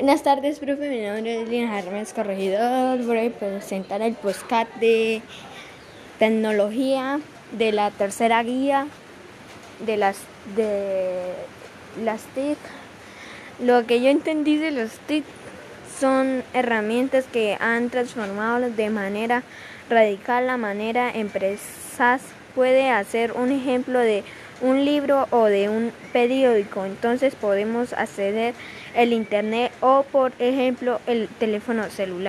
Buenas tardes, profe. Mi nombre es Lina Hermes Corregidor. Voy a presentar el postcat de tecnología de la tercera guía de las de las TIC. Lo que yo entendí de los TIC son herramientas que han transformado de manera radical la manera empresas puede hacer un ejemplo de un libro o de un periódico. Entonces podemos acceder el internet o por ejemplo el teléfono celular.